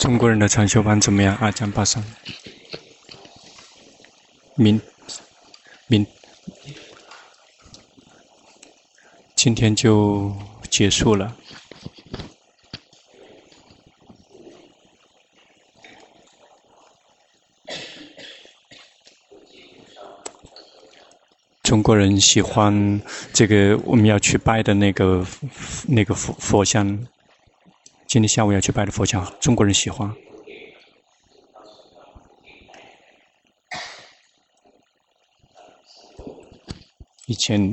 中国人的禅修班怎么样？阿江巴桑，明明，今天就结束了。中国人喜欢这个我们要去拜的那个那个佛佛像，今天下午要去拜的佛像，中国人喜欢。以前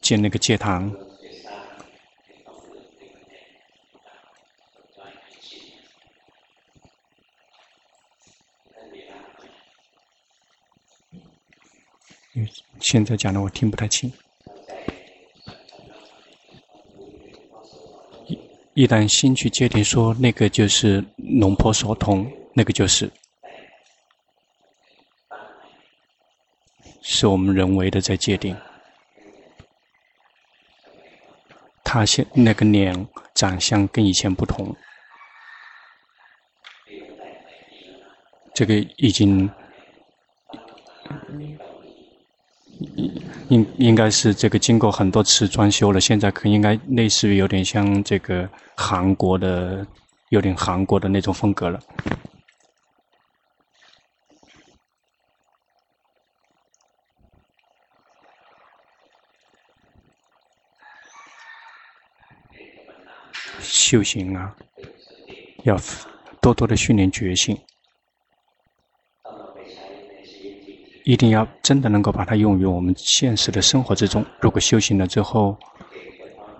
建那个戒堂。现在讲的我听不太清。一旦心去界定说那个就是龙婆所同，那个就是是我们人为的在界定。他现那个脸长相跟以前不同，这个已经。应应该是这个经过很多次装修了，现在可应该类似于有点像这个韩国的，有点韩国的那种风格了。修行啊，要多多的训练决心。一定要真的能够把它用于我们现实的生活之中。如果修行了之后，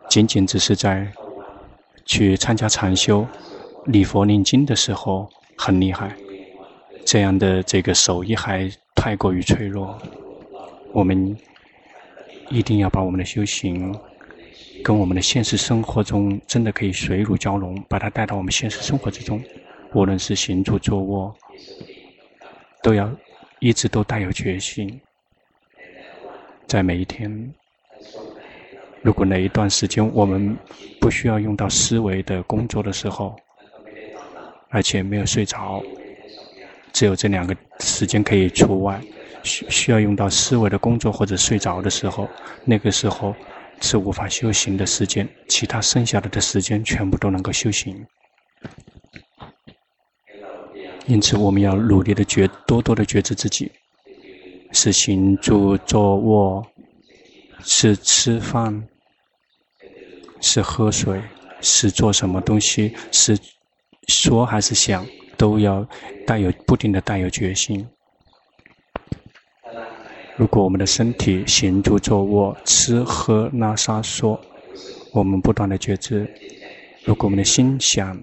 仅仅只是在去参加禅修、礼佛念经的时候很厉害，这样的这个手艺还太过于脆弱。我们一定要把我们的修行跟我们的现实生活中真的可以水乳交融，把它带到我们现实生活之中。无论是行住坐卧，都要。一直都带有决心，在每一天。如果哪一段时间我们不需要用到思维的工作的时候，而且没有睡着，只有这两个时间可以除外。需需要用到思维的工作或者睡着的时候，那个时候是无法修行的时间。其他剩下的的时间全部都能够修行。因此，我们要努力的觉，多多的觉知自己，是行住坐卧，是吃饭，是喝水，是做什么东西，是说还是想，都要带有不停的带有决心。如果我们的身体行住坐卧、吃喝拉撒说，我们不断的觉知；如果我们的心想，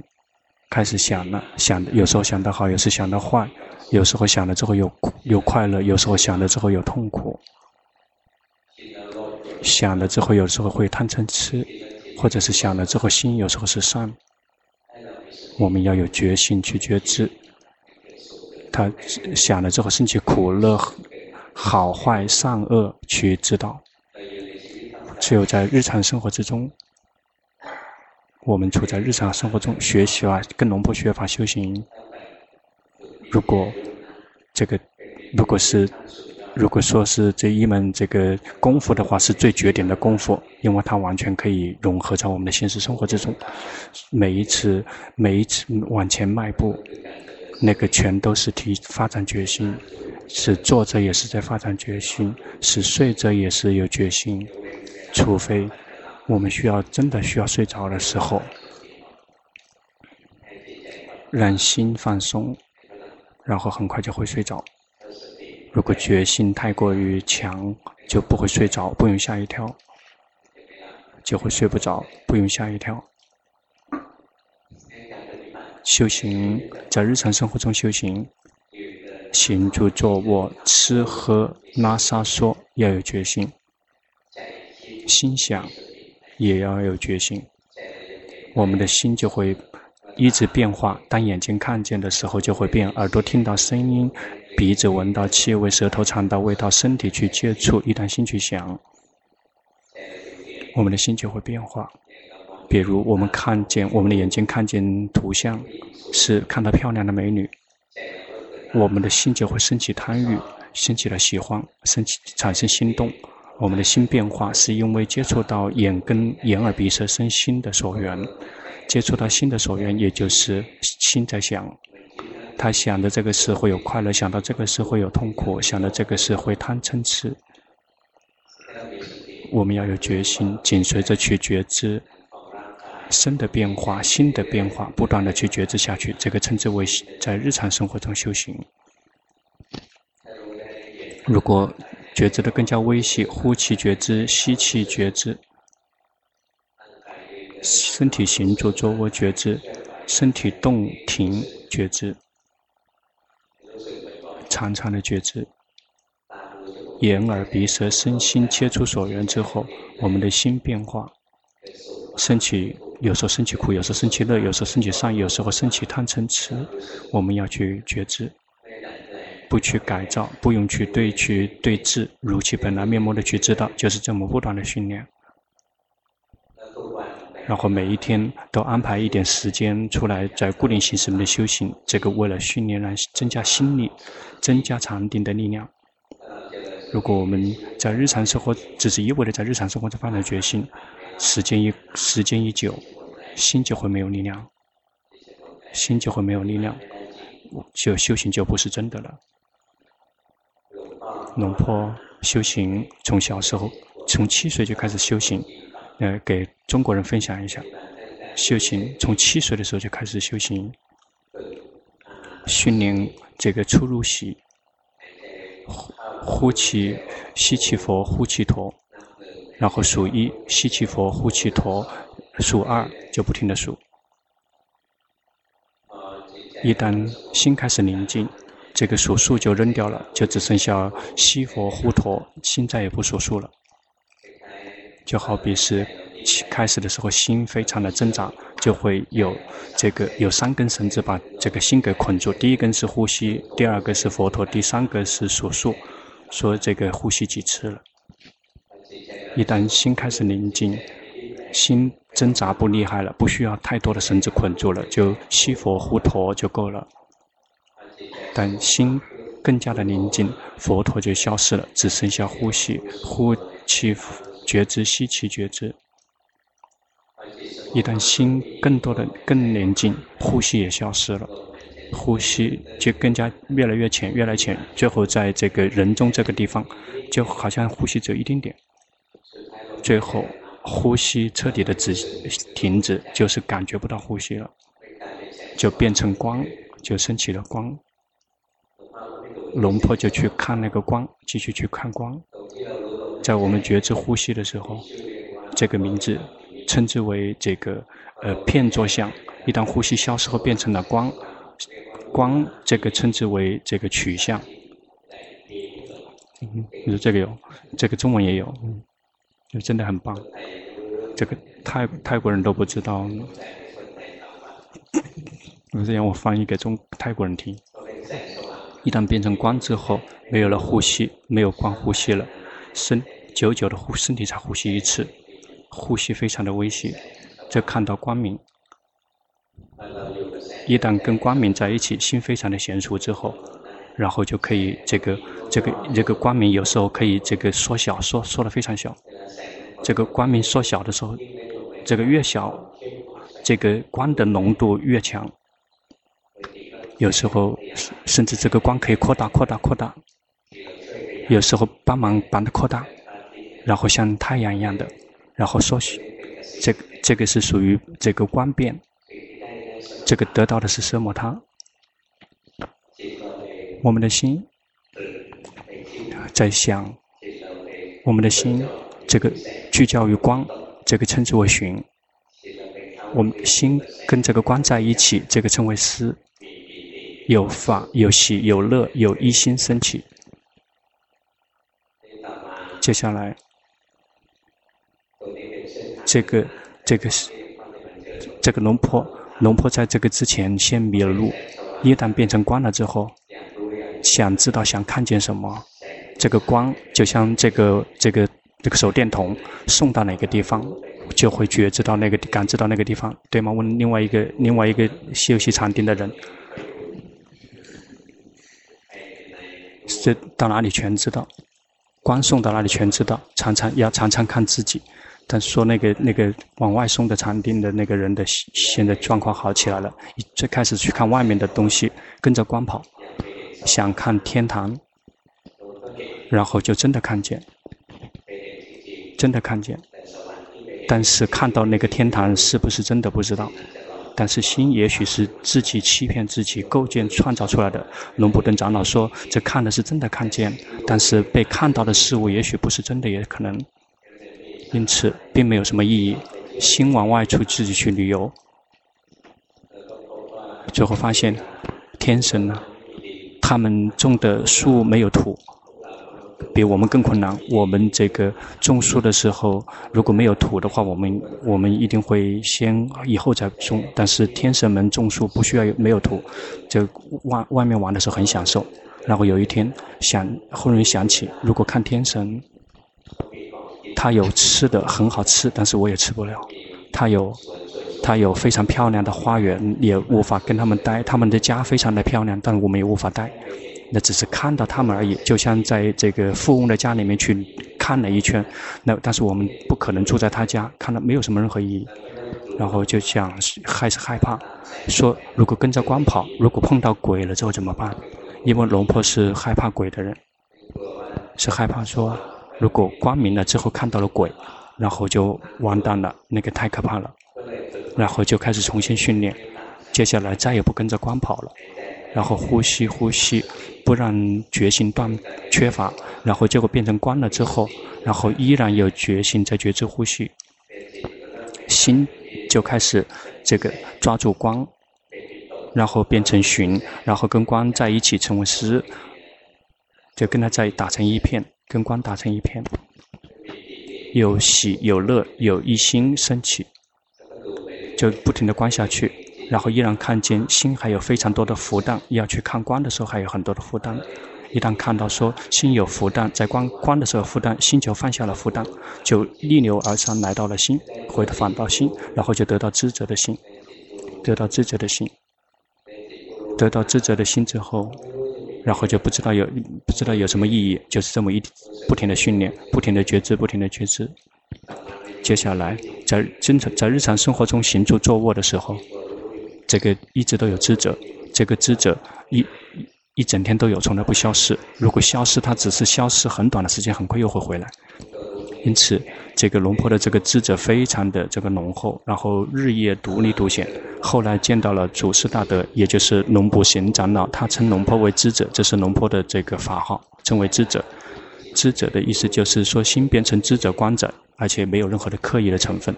开始想了，想有时候想得好，有时想得坏，有时候想了之后有有快乐，有时候想了之后有痛苦。想了之后有时候会贪嗔痴，或者是想了之后心有时候是善。我们要有决心去觉知，他想了之后升起苦乐、好坏、善恶去知道。只有在日常生活之中。我们处在日常生活中学习啊，跟龙婆学法修行。如果这个，如果是，如果说是这一门这个功夫的话，是最绝顶的功夫，因为它完全可以融合在我们的现实生活之中。每一次，每一次往前迈步，那个全都是提发展决心，是坐着也是在发展决心，是睡着也是有决心，除非。我们需要真的需要睡着的时候，让心放松，然后很快就会睡着。如果决心太过于强，就不会睡着，不用吓一跳，就会睡不着，不用吓一跳。修行在日常生活中修行，行住坐卧、吃喝拉撒说要有决心，心想。也要有决心，我们的心就会一直变化。当眼睛看见的时候就会变，耳朵听到声音，鼻子闻到气味，舌头尝到味道，身体去接触。一旦心去想，我们的心就会变化。比如我们看见我们的眼睛看见图像，是看到漂亮的美女，我们的心就会升起贪欲，升起了喜欢，升起产生心动。我们的心变化是因为接触到眼跟眼耳鼻舌身心的所缘，接触到心的所缘，也就是心在想，他想的这个事会有快乐，想到这个事会有痛苦，想到这个事会贪嗔痴。我们要有决心，紧随着去觉知身的变化、心的变化，不断的去觉知下去。这个称之为在日常生活中修行。如果觉知的更加微细，呼气觉知，吸气觉知，身体行住坐卧觉知，身体动停觉知，长长的觉知，眼耳鼻舌身心切出所缘之后，我们的心变化，升起，有时候升起苦，有时候升起乐，有时候升起善，有时候升起贪嗔痴，我们要去觉知。不去改造，不用去对去对治，如其本来面目的去知道，就是这么不断的训练。然后每一天都安排一点时间出来，在固定形式里的修行，这个为了训练来增加心力，增加禅定的力量。如果我们在日常生活只是一味的在日常生活中发展决心，时间一时间一久，心就会没有力量，心就会没有力量，就修行就不是真的了。龙坡修行从小时候，从七岁就开始修行，呃，给中国人分享一下，修行从七岁的时候就开始修行，训练这个出入息，呼呼气，吸气佛，呼气陀，然后数一，吸气佛，呼气陀，数二就不停地数，一旦心开始宁静。这个数数就扔掉了，就只剩下吸佛呼陀，心再也不数数了。就好比是开始的时候心非常的挣扎，就会有这个有三根绳子把这个心给捆住。第一根是呼吸，第二个是佛陀，第三个是数数，说这个呼吸几次了。一旦心开始宁静，心挣扎不厉害了，不需要太多的绳子捆住了，就吸佛呼陀就够了。但心更加的宁静，佛陀就消失了，只剩下呼吸，呼气觉知，吸气觉知。一旦心更多的更宁静，呼吸也消失了，呼吸就更加越来越浅，越来越浅，最后在这个人中这个地方，就好像呼吸只有一丁点，最后呼吸彻底的止停止，就是感觉不到呼吸了，就变成光，就升起了光。龙婆就去看那个光，继续去看光。在我们觉知呼吸的时候，这个名字称之为这个呃片作相。一旦呼吸消失后，变成了光，光这个称之为这个取相。嗯，你说这个有，这个中文也有，嗯，就真的很棒。这个泰泰国人都不知道，我这样我翻译给中泰国人听。一旦变成光之后，没有了呼吸，没有光呼吸了，身久久的呼身体才呼吸一次，呼吸非常的微细，就看到光明。一旦跟光明在一起，心非常的娴熟之后，然后就可以这个这个这个光明有时候可以这个缩小，缩缩的非常小。这个光明缩小的时候，这个越小，这个光的浓度越强。有时候，甚至这个光可以扩大、扩大、扩大。有时候帮忙把它扩大，然后像太阳一样的，然后缩小。这个这个是属于这个光变。这个得到的是奢摩他。我们的心在想，我们的心这个聚焦于光，这个称之为寻。我们心跟这个光在一起，这个称为思。有法有喜有乐有一心升起。接下来，这个这个是这个龙婆龙婆在这个之前先迷了路，一旦变成光了之后，想知道想看见什么，这个光就像这个这个这个手电筒送到哪个地方，就会觉知到那个感知到那个地方，对吗？问另外一个另外一个休息禅定的人，这到哪里全知道？光送到哪里全知道？常常要常常看自己。但说那个那个往外送的禅定的那个人的现在状况好起来了，最开始去看外面的东西，跟着光跑，想看天堂，然后就真的看见，真的看见。但是看到那个天堂是不是真的不知道，但是心也许是自己欺骗自己构建创造出来的。龙普顿长老说，这看的是真的看见，但是被看到的事物也许不是真的，也可能，因此并没有什么意义。心往外出自己去旅游，最后发现天神呢，他们种的树没有土。比我们更困难。我们这个种树的时候，如果没有土的话，我们我们一定会先以后再种。但是天神们种树不需要没有土，就外外面玩的时候很享受。然后有一天想，忽然想起，如果看天神，他有吃的很好吃，但是我也吃不了。他有他有非常漂亮的花园，也无法跟他们待。他们的家非常的漂亮，但我们也无法待。那只是看到他们而已，就像在这个富翁的家里面去看了一圈，那但是我们不可能住在他家，看了没有什么任何意义。然后就想还是害怕，说如果跟着光跑，如果碰到鬼了之后怎么办？因为龙婆是害怕鬼的人，是害怕说如果光明了之后看到了鬼，然后就完蛋了，那个太可怕了。然后就开始重新训练，接下来再也不跟着光跑了。然后呼吸呼吸，不让觉性断缺乏，然后结果变成光了之后，然后依然有觉性在觉知呼吸，心就开始这个抓住光，然后变成寻，然后跟光在一起成为实，就跟它在打成一片，跟光打成一片，有喜有乐有一心升起，就不停地观下去。然后依然看见心还有非常多的负担，要去看光的时候还有很多的负担。一旦看到说心有负担，在光光的时候负担，心就放下了负担，就逆流而上来到了心，回头返到心，然后就得到知者的心，得到知者的心，得到知者的心之后，然后就不知道有不知道有什么意义，就是这么一不停的训练，不停的觉知，不停的觉知。接下来在真正在日常生活中行住坐卧的时候。这个一直都有知者，这个知者一一整天都有，从来不消失。如果消失，它只是消失很短的时间，很快又会回来。因此，这个龙婆的这个知者非常的这个浓厚，然后日夜独立独显。后来见到了祖师大德，也就是龙普贤长老，他称龙婆为知者，这是龙婆的这个法号，称为知者。知者的意思就是说，心变成知者观者，而且没有任何的刻意的成分，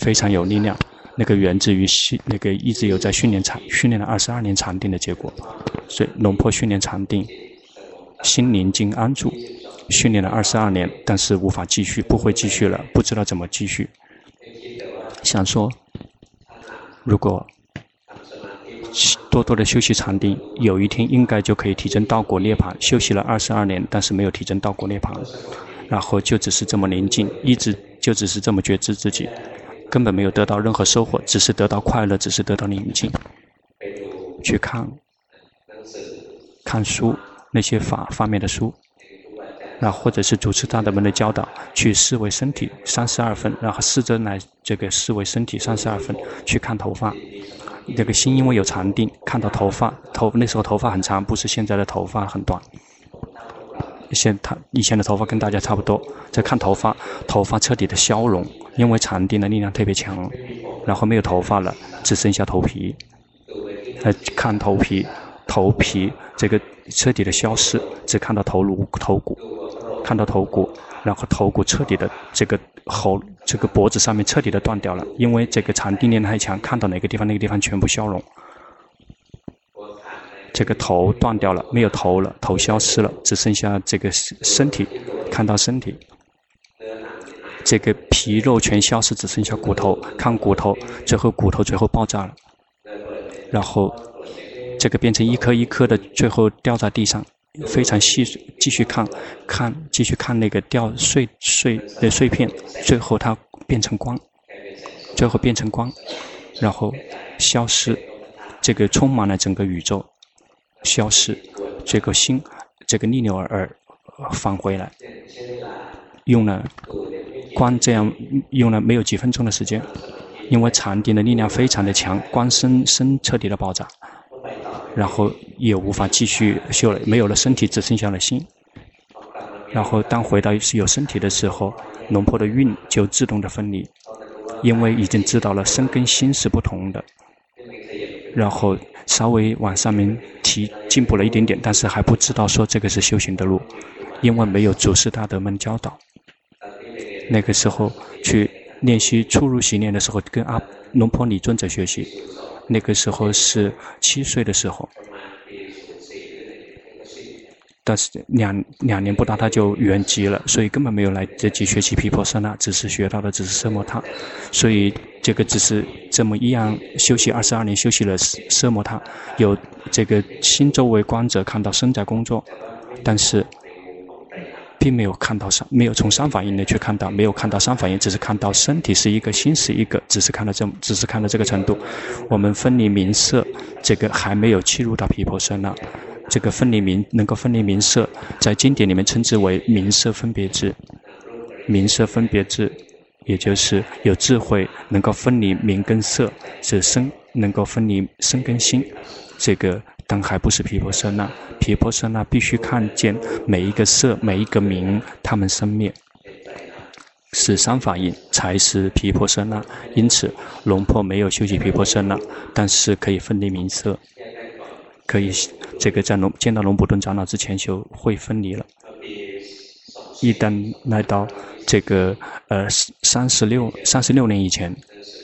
非常有力量。那个源自于训，那个一直有在训练禅，训练了二十二年禅定的结果。所以龙婆训练禅定，心宁静安住，训练了二十二年，但是无法继续，不会继续了，不知道怎么继续。想说，如果多多的休息禅定，有一天应该就可以提升道果涅槃。休息了二十二年，但是没有提升道果涅槃，然后就只是这么宁静，一直就只是这么觉知自己。根本没有得到任何收获，只是得到快乐，只是得到宁静。去看，看书，那些法方面的书，那或者是主持大德们的教导，去思维身体三十二分，然后试着来这个思维身体三十二分，去看头发。这个心因为有禅定，看到头发，头那时候头发很长，不是现在的头发很短。现他以前的头发跟大家差不多，在看头发，头发彻底的消融，因为禅定的力量特别强，然后没有头发了，只剩下头皮。来看头皮，头皮这个彻底的消失，只看到头颅、头骨，看到头骨，然后头骨彻底的这个喉、这个脖子上面彻底的断掉了，因为这个禅定力量太强，看到哪个地方，那个地方全部消融。这个头断掉了，没有头了，头消失了，只剩下这个身体，看到身体，这个皮肉全消失，只剩下骨头，看骨头，最后骨头最后爆炸了，然后这个变成一颗一颗的，最后掉在地上，非常细，继续看，看，继续看那个掉碎碎的碎片，最后它变成光，最后变成光，然后消失，这个充满了整个宇宙，消失，这个心，这个逆流而而返回来，用了光这样用了没有几分钟的时间，因为禅定的力量非常的强，光身身彻底的爆炸，然后也无法继续修了，没有了身体，只剩下了心。然后当回到有身体的时候，龙婆的运就自动的分离，因为已经知道了身跟心是不同的。然后稍微往上面提进步了一点点，但是还不知道说这个是修行的路，因为没有祖师大德们教导。那个时候去练习初入习练的时候，跟阿龙婆李尊者学习，那个时候是七岁的时候。但是两两年不到他就圆寂了，所以根本没有来得及学习毗婆舍那，只是学到的只是奢摩他，所以这个只是这么一样休息二十二年，休息了奢摩他，有这个心周围观者看到身在工作，但是并没有看到三，没有从三法印内去看到，没有看到三法印，只是看到身体是一个，心是一个，只是看到这，只是看到这个程度。我们分离名色，这个还没有契入到毗婆舍那。这个分离名能够分离名色，在经典里面称之为名色分别智。名色分别智，也就是有智慧能够分离名跟色，是身能够分离身跟心。这个但还不是毗婆舍那，毗婆舍那必须看见每一个色、每一个名，它们生灭，是三法印才是毗婆舍那。因此，龙婆没有修习毗婆舍那，但是可以分离名色。可以，这个在龙见到龙普顿长老之前就会分离了。一旦来到这个呃三十六三十六年以前，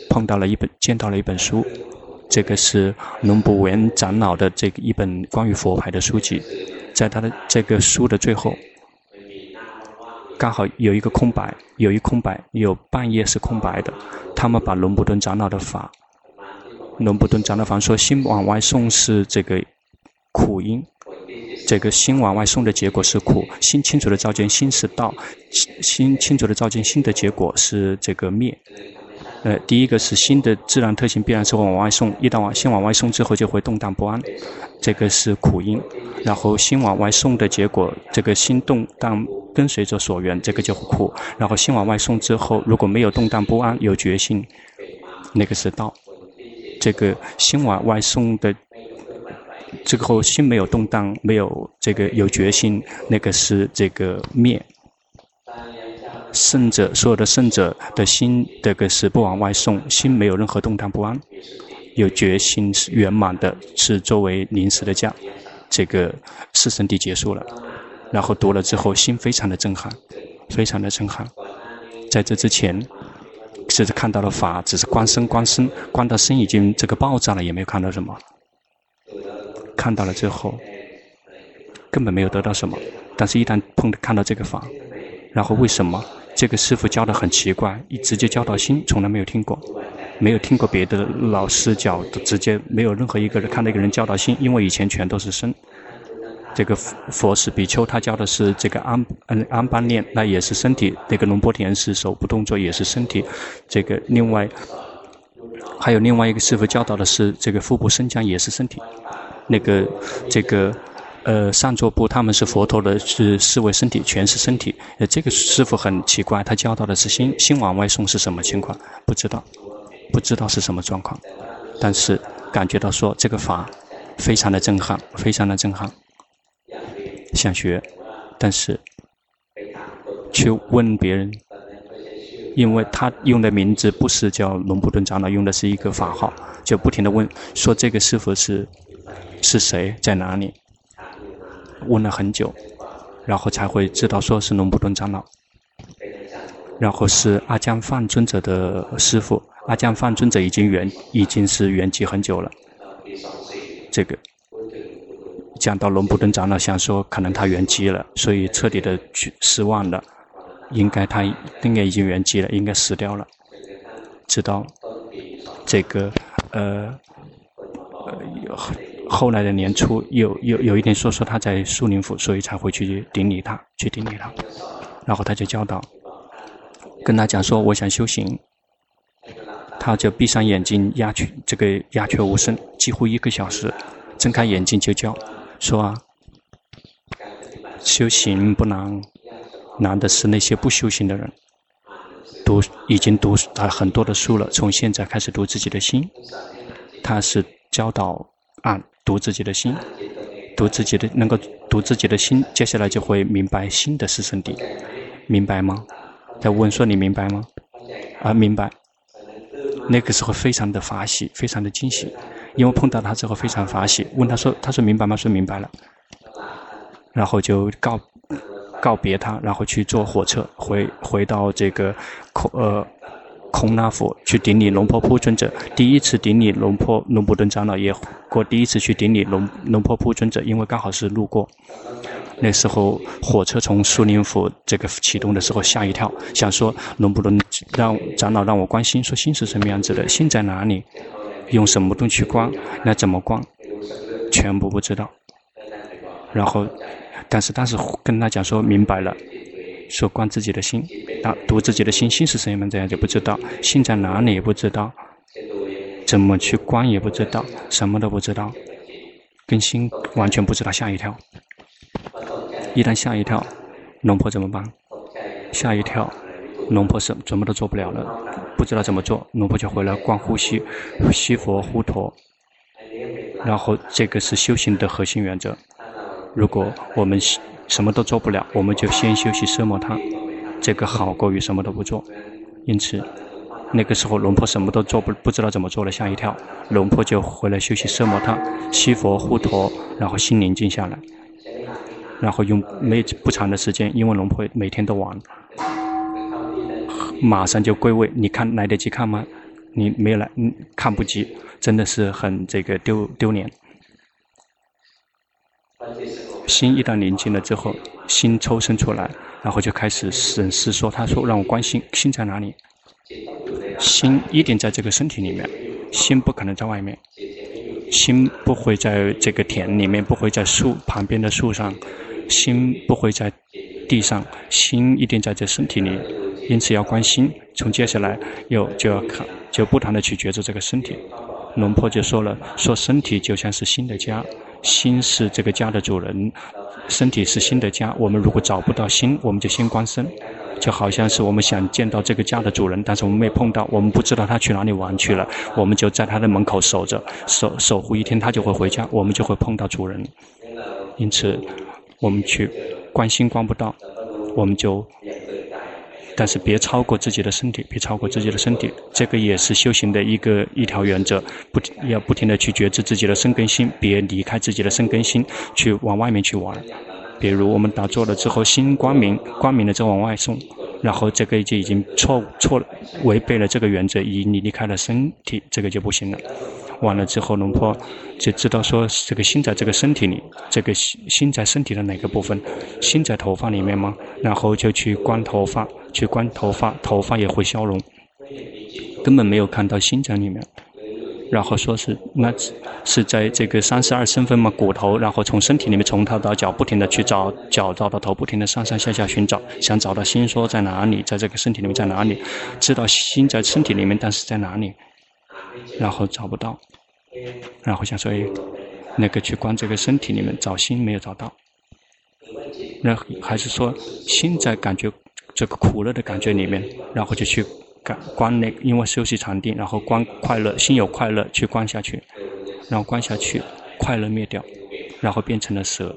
碰到了一本见到了一本书，这个是龙普文长老的这个一本关于佛牌的书籍，在他的这个书的最后，刚好有一个空白，有一空白，有半页是空白的。他们把龙普顿长老的法，龙普顿长老法说心往外送是这个。苦因，这个心往外送的结果是苦。心清楚的照见心是道，心清楚的照见心的结果是这个灭。呃，第一个是心的自然特性必然是往外送，一旦往心往外送之后就会动荡不安，这个是苦因。然后心往外送的结果，这个心动荡跟随着所缘，这个就苦。然后心往外送之后，如果没有动荡不安，有觉性，那个是道。这个心往外送的。这个后心没有动荡，没有这个有决心，那个是这个灭。圣者所有的圣者的心，这个是不往外送，心没有任何动荡不安，有决心是圆满的，是作为临时的家。这个四圣地结束了，然后读了之后，心非常的震撼，非常的震撼。在这之前，甚至看到了法，只是观身观身，观到身已经这个爆炸了，也没有看到什么。看到了之后，根本没有得到什么。但是，一旦碰看到这个法，然后为什么这个师傅教的很奇怪，一直接教到心，从来没有听过，没有听过别的老师教，直接没有任何一个人看到一个人教到心，因为以前全都是身。这个佛是比丘，他教的是这个安安安般念，那也是身体。那个龙波田是手部动作，也是身体。这个另外还有另外一个师傅教导的是这个腹部升降，也是身体。那个，这个，呃，上座部他们是佛陀的，是视为身体，全是身体。呃，这个师傅很奇怪，他教导的是心，心往外送是什么情况？不知道，不知道是什么状况。但是感觉到说这个法非常的震撼，非常的震撼，想学，但是去问别人，因为他用的名字不是叫龙布顿长老，用的是一个法号，就不停的问，说这个师傅是。是谁在哪里？问了很久，然后才会知道说是龙普顿长老。然后是阿江范尊者的师傅，阿江范尊者已经圆，已经是圆寂很久了。这个讲到龙普顿长老，想说可能他圆寂了，所以彻底的去失望了。应该他应该已经圆寂了，应该死掉了。直到这个呃呃有。后来的年初，有有有一天说说他在树林府，所以才会去顶礼他，去顶礼他。然后他就教导跟他讲说：“我想修行。”他就闭上眼睛，鸦雀这个鸦雀无声，几乎一个小时。睁开眼睛就叫，说啊：“修行不难，难的是那些不修行的人。读已经读了很多的书了，从现在开始读自己的心。他是教导啊，读自己的心，读自己的能够读自己的心，接下来就会明白心的是圣地，明白吗？”他问说：“你明白吗？”啊，明白。那个时候非常的法喜，非常的惊喜，因为碰到他之后非常法喜。问他说：“他说明白吗？”说明白了。然后就告告别他，然后去坐火车回回到这个空呃空那府去顶礼龙婆铺尊者。第一次顶礼龙婆龙布顿长老也过第一次去顶礼龙龙婆铺尊者，因为刚好是路过。那时候火车从苏林府这个启动的时候吓一跳，想说能不能让长老让我关心，说心是什么样子的，心在哪里，用什么东西去观，那怎么观，全部不知道。然后，但是当时跟他讲说明白了，说观自己的心，啊，读自己的心，心是什么，这样就不知道，心在哪里也不知道，怎么去观也不知道，什么都不知道，跟心完全不知道，吓一跳。一旦吓一跳，龙婆怎么办？吓一跳，龙婆什什么都做不了了，不知道怎么做，龙婆就回来观呼吸，吸佛呼陀。然后这个是修行的核心原则。如果我们什么都做不了，我们就先休息奢摩他，这个好过于什么都不做。因此，那个时候龙婆什么都做不不知道怎么做了，吓一跳，龙婆就回来休息奢摩他，西佛护陀，然后心宁静下来。然后用没不长的时间，因为龙婆每天都玩，马上就归位。你看来得及看吗？你没有来，看不及，真的是很这个丢丢脸。心一旦宁静了之后，心抽身出来，然后就开始审视说：“他说让我关心，心在哪里？心一定在这个身体里面，心不可能在外面，心不会在这个田里面，不会在树旁边的树上。”心不会在地上，心一定在这身体里，因此要关心。从接下来又就要看，就不断的去觉知这个身体。龙婆就说了，说身体就像是心的家，心是这个家的主人，身体是心的家。我们如果找不到心，我们就先观身，就好像是我们想见到这个家的主人，但是我们没碰到，我们不知道他去哪里玩去了，我们就在他的门口守着，守守护一天，他就会回家，我们就会碰到主人。因此。我们去观心观不到，我们就，但是别超过自己的身体，别超过自己的身体，这个也是修行的一个一条原则，不要不停的去觉知自己的身根心，别离开自己的身根心去往外面去玩。比如我们打坐了之后，心光明，光明的再往外送，然后这个就已经错错，违背了这个原则，已你离开了身体，这个就不行了。完了之后，龙婆就知道说，这个心在这个身体里，这个心心在身体的哪个部分？心在头发里面吗？然后就去观头发，去观头发，头发也会消融，根本没有看到心在里面。然后说是那是在这个三十二身分嘛，骨头，然后从身体里面从头到脚不停的去找，脚找到头，不停的上上下下寻找，想找到心说在哪里，在这个身体里面在哪里？知道心在身体里面，但是在哪里？然后找不到，然后想说，哎，那个去观这个身体里面找心没有找到，那还是说心在感觉这个苦乐的感觉里面，然后就去感观那个，因为休息禅定，然后观快乐，心有快乐去观下去，然后观下去，快乐灭掉，然后变成了蛇，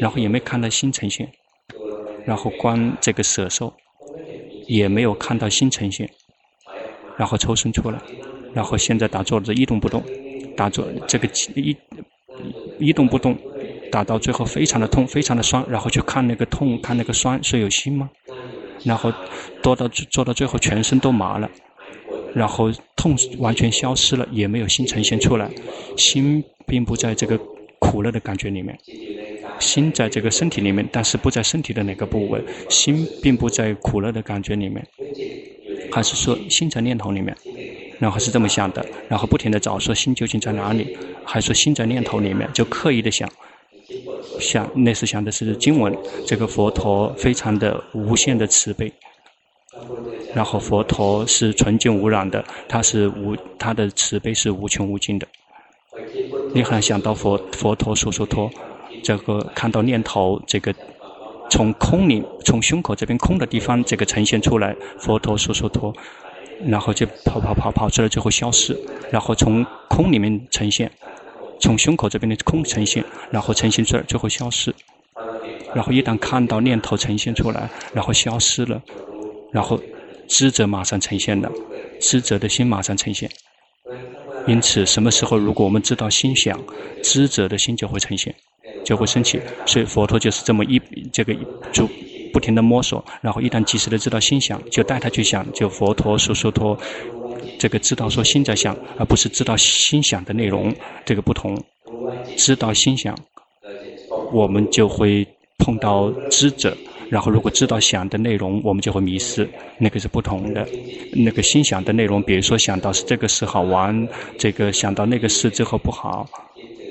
然后也没看到心呈现，然后观这个蛇兽，也没有看到心呈现，然后抽身出来。然后现在打坐的一动不动，打坐这个一一动不动，打到最后非常的痛，非常的酸，然后去看那个痛，看那个酸是有心吗？然后做到做到最后全身都麻了，然后痛完全消失了，也没有心呈现出来，心并不在这个苦乐的感觉里面，心在这个身体里面，但是不在身体的哪个部位，心并不在苦乐的感觉里面，还是说心在念头里面？然后是这么想的，然后不停地找，说心究竟在哪里？还说心在念头里面，就刻意的想，想那时想的是经文，这个佛陀非常的无限的慈悲，然后佛陀是纯净无染的，他是无他的慈悲是无穷无尽的。你还想到佛佛陀苏苏托，这个看到念头这个从空里从胸口这边空的地方这个呈现出来，佛陀苏苏托，然后就跑跑跑跑出来，最后消失，然后从空里面呈现，从胸口这边的空呈现，然后呈现出来，最后消失，然后一旦看到念头呈现出来，然后消失了，然后知者马上呈现了，知者的心马上呈现。因此，什么时候如果我们知道心想，知者的心就会呈现，就会升起。所以佛陀就是这么一这个就不停的摸索，然后一旦及时的知道心想，就带他去想。就佛陀说说陀，这个知道说心在想，而不是知道心想的内容，这个不同。知道心想，我们就会碰到知者。然后，如果知道想的内容，我们就会迷失。那个是不同的。那个心想的内容，比如说想到是这个事好玩，这个想到那个事之后不好，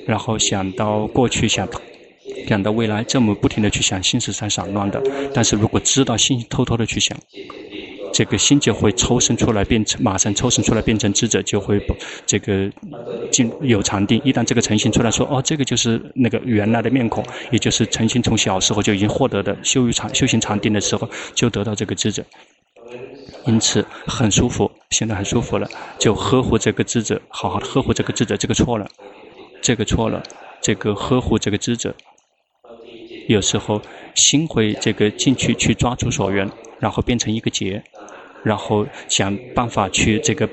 然后想到过去，想想到未来，这么不停的去想，心是在散乱的。但是如果知道心偷偷的去想。这个心就会抽身出来，变成马上抽身出来变成智者，就会这个进有禅定。一旦这个诚心出来说，哦，这个就是那个原来的面孔，也就是诚心从小时候就已经获得的修于禅修行禅定的时候，就得到这个智者，因此很舒服，现在很舒服了，就呵护这个智者，好好的呵护这个智者，这个错了，这个错了，这个呵护这个智者，有时候心会这个进去去抓住所缘，然后变成一个结。然后想办法去这个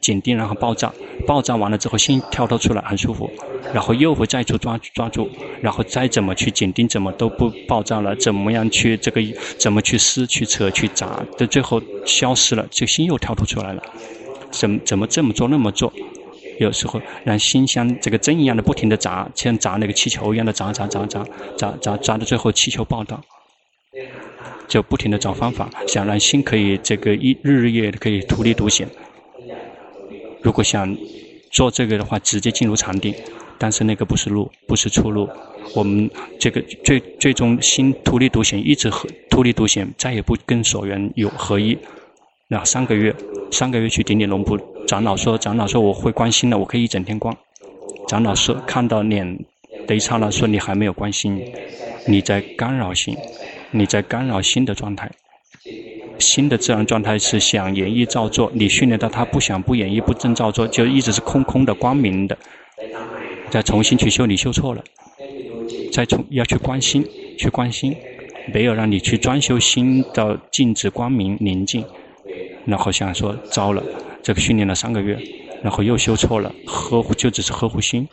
紧盯，然后爆炸，爆炸完了之后心跳脱出来很舒服，然后又会再去抓抓住，然后再怎么去紧盯，怎么都不爆炸了，怎么样去这个怎么去撕去扯去砸，到最后消失了，就心又跳脱出来了。怎怎么这么做那么做？有时候让心像这个针一样的不停地砸，像砸那个气球一样的砸砸砸砸砸砸砸到最后气球爆掉。就不停地找方法，想让心可以这个一日日夜可以独立独行。如果想做这个的话，直接进入禅定，但是那个不是路，不是出路。我们这个最最终心独立独行，一直和独立独行，再也不跟所缘有合一。那三个月，三个月去顶顶龙布，长老说，长老说我会关心了，我可以一整天观。长老说看到脸的一刹那，说你还没有关心，你在干扰心。你在干扰心的状态，心的自然状态是想演绎造作。你训练到他不想不演绎不正造作，就一直是空空的光明的。再重新去修，你修错了。再从要去关心，去关心，没有让你去专修心到静止光明宁静。然后想说糟了，这个训练了三个月，然后又修错了，呵护就只是呵护心。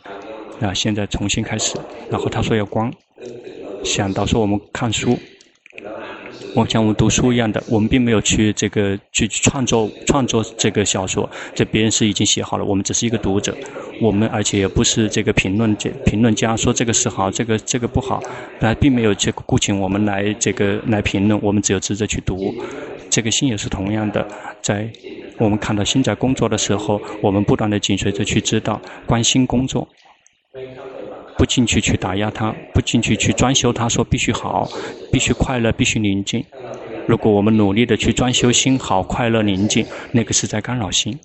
啊现在重新开始，然后他说要光，想到说我们看书。我像我们读书一样的，我们并没有去这个去创作创作这个小说，这别人是已经写好了，我们只是一个读者，我们而且也不是这个评论家评论家说这个是好，这个这个不好，那并没有这个雇请我们来这个来评论，我们只有职责去读，这个心也是同样的，在我们看到心在工作的时候，我们不断的紧随着去知道关心工作。不进去去打压他，不进去去装修他，说必须好，必须快乐，必须宁静。如果我们努力的去装修心好、快乐、宁静，那个是在干扰心。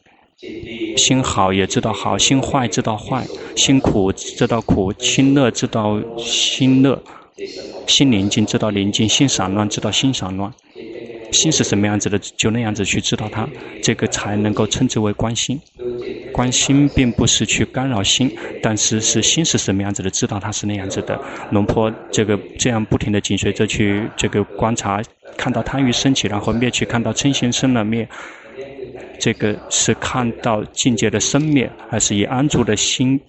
心好也知道好，心坏知道坏，心苦知道苦，心乐知道心乐，心宁静知道宁静，心散乱知道心散乱。心是什么样子的，就那样子去知道它，这个才能够称之为观心。观心并不是去干扰心，但是是心是什么样子的，知道它是那样子的。龙坡这个这样不停地紧随着去这个观察，看到贪欲升起，然后灭去，看到嗔心生了灭，这个是看到境界的生灭，还是以安住的心？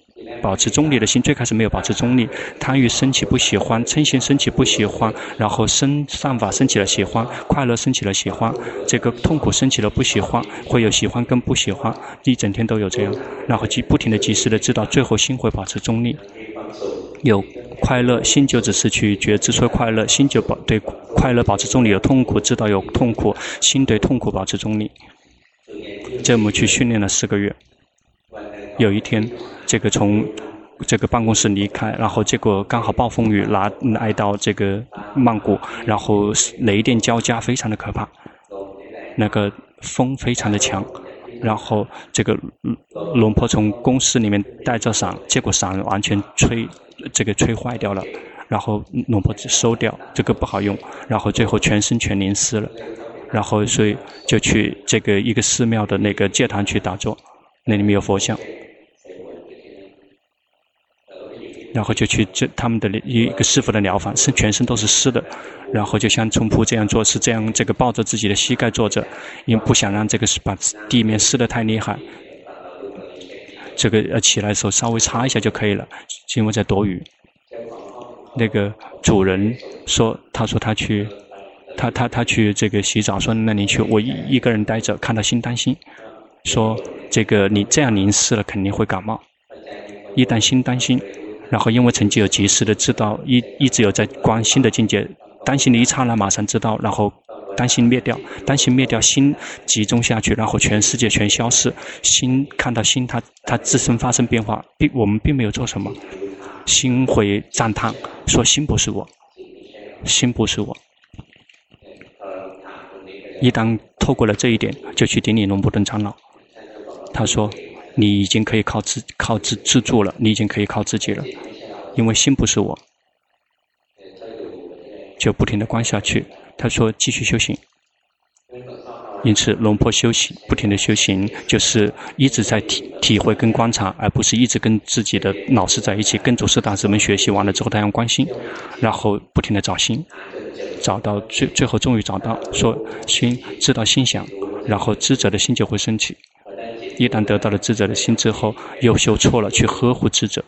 保持中立的心，最开始没有保持中立，贪欲升起不喜欢，嗔心升起不喜欢，然后生善法升起了喜欢，快乐升起了喜欢，这个痛苦升起了不喜欢，会有喜欢跟不喜欢，一整天都有这样，然后即不停的及时的知道，最后心会保持中立，有快乐心就只是去觉知说快乐，心就保对快乐保持中立，有痛苦知道有痛苦，心对痛苦保持中立，这么去训练了四个月。有一天，这个从这个办公室离开，然后结果刚好暴风雨来来到这个曼谷，然后雷电交加，非常的可怕。那个风非常的强，然后这个龙婆从公司里面带着伞，结果伞完全吹这个吹坏掉了，然后龙婆收掉，这个不好用，然后最后全身全淋湿了，然后所以就去这个一个寺庙的那个戒堂去打坐，那里面有佛像。然后就去这他们的一个师傅的疗房，是全身都是湿的，然后就像冲铺这样做，是这样这个抱着自己的膝盖坐着，因为不想让这个把地面湿得太厉害。这个呃起来的时候稍微擦一下就可以了，因为在躲雨。那个主人说，他说他去，他他他去这个洗澡，说那你去，我一一个人待着，看到心担心，说这个你这样淋湿了肯定会感冒，一旦心担心。然后，因为曾经有及时的知道，一一直有在关心的境界，担心的一刹那马上知道，然后担心灭掉，担心灭掉，心集中下去，然后全世界全消失，心看到心它它自身发生变化，并我们并没有做什么，心会赞叹说心不是我，心不是我。一旦透过了这一点，就去顶礼龙布顿长老，他说。你已经可以靠自靠自自助了，你已经可以靠自己了，因为心不是我，就不停的观下去。他说继续修行，因此龙婆修行不停的修行，就是一直在体体会跟观察，而不是一直跟自己的老师在一起，跟祖师大师们学习完了之后，他用观心，然后不停的找心，找到最最后终于找到，说心知道心想，然后知者的心就会升起。一旦得到了智者的心之后，又修错了，去呵护智者，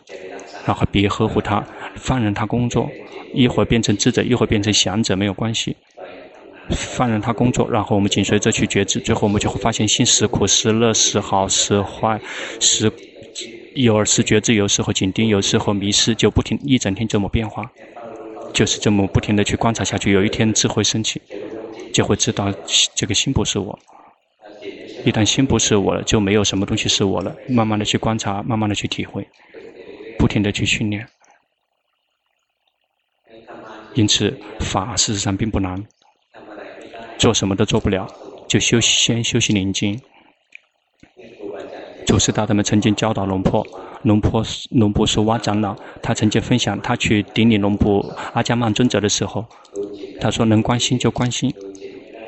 然后别呵护他，放任他工作，一会儿变成智者，一会儿变成想者，没有关系，放任他工作，然后我们紧随着去觉知，最后我们就会发现心时苦时乐时好时坏时，有时觉知，有时候紧盯，有时候迷失，就不停一整天这么变化，就是这么不停的去观察下去，有一天智慧升起，就会知道这个心不是我。一旦心不是我了，就没有什么东西是我了。慢慢的去观察，慢慢的去体会，不停的去训练。因此，法事实上并不难，做什么都做不了，就修先修习宁静。祖师大德们曾经教导龙婆，龙婆龙婆说哇长老，他曾经分享，他去顶礼龙婆阿迦曼尊者的时候，他说能关心就关心。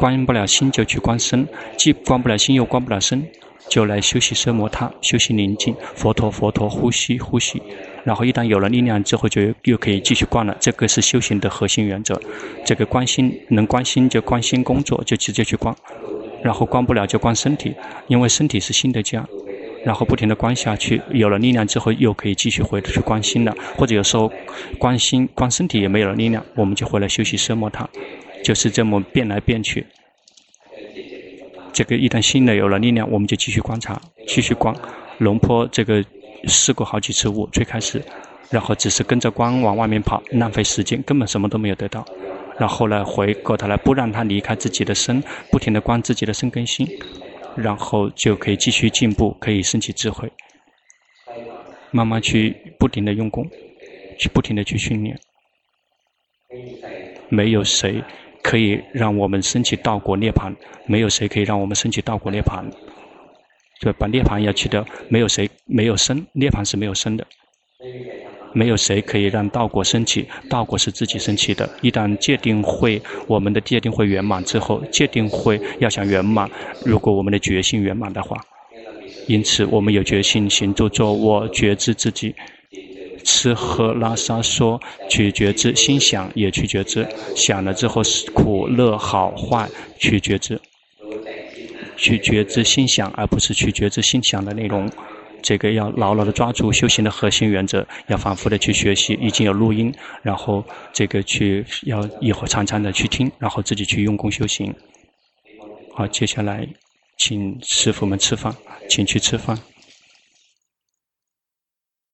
关不了心就去关身，既关不了心又关不了身，就来休息奢摩他，休息宁静，佛陀佛陀，呼吸呼吸，然后一旦有了力量之后，就又可以继续关了。这个是修行的核心原则。这个关心能关心就关心工作，就直接去关，然后关不了就关身体，因为身体是心的家，然后不停地关下去，有了力量之后又可以继续回去关心了。或者有时候关心关身体也没有了力量，我们就回来休息奢摩他。就是这么变来变去，这个一旦心的有了力量，我们就继续观察，继续观。龙坡这个试过好几次雾，最开始，然后只是跟着光往外面跑，浪费时间，根本什么都没有得到。然后来回过头来，不让他离开自己的身，不停地观自己的身跟心，然后就可以继续进步，可以升起智慧。慢慢去不停地用功，去不停地去训练。没有谁。可以让我们升起道果涅槃，没有谁可以让我们升起道果涅槃。就把涅槃要去掉，没有谁没有生，涅槃是没有生的。没有谁可以让道果升起，道果是自己升起的。一旦界定会，我们的界定会圆满之后，界定会要想圆满，如果我们的决心圆满的话，因此我们有决心行住坐卧，觉知自己。吃喝拉撒说，去觉知心想也去觉知，想了之后是苦乐好坏去觉知，去觉知心想，而不是去觉知心想的内容。这个要牢牢的抓住修行的核心原则，要反复的去学习。已经有录音，然后这个去要以后常常的去听，然后自己去用功修行。好，接下来请师傅们吃饭，请去吃饭。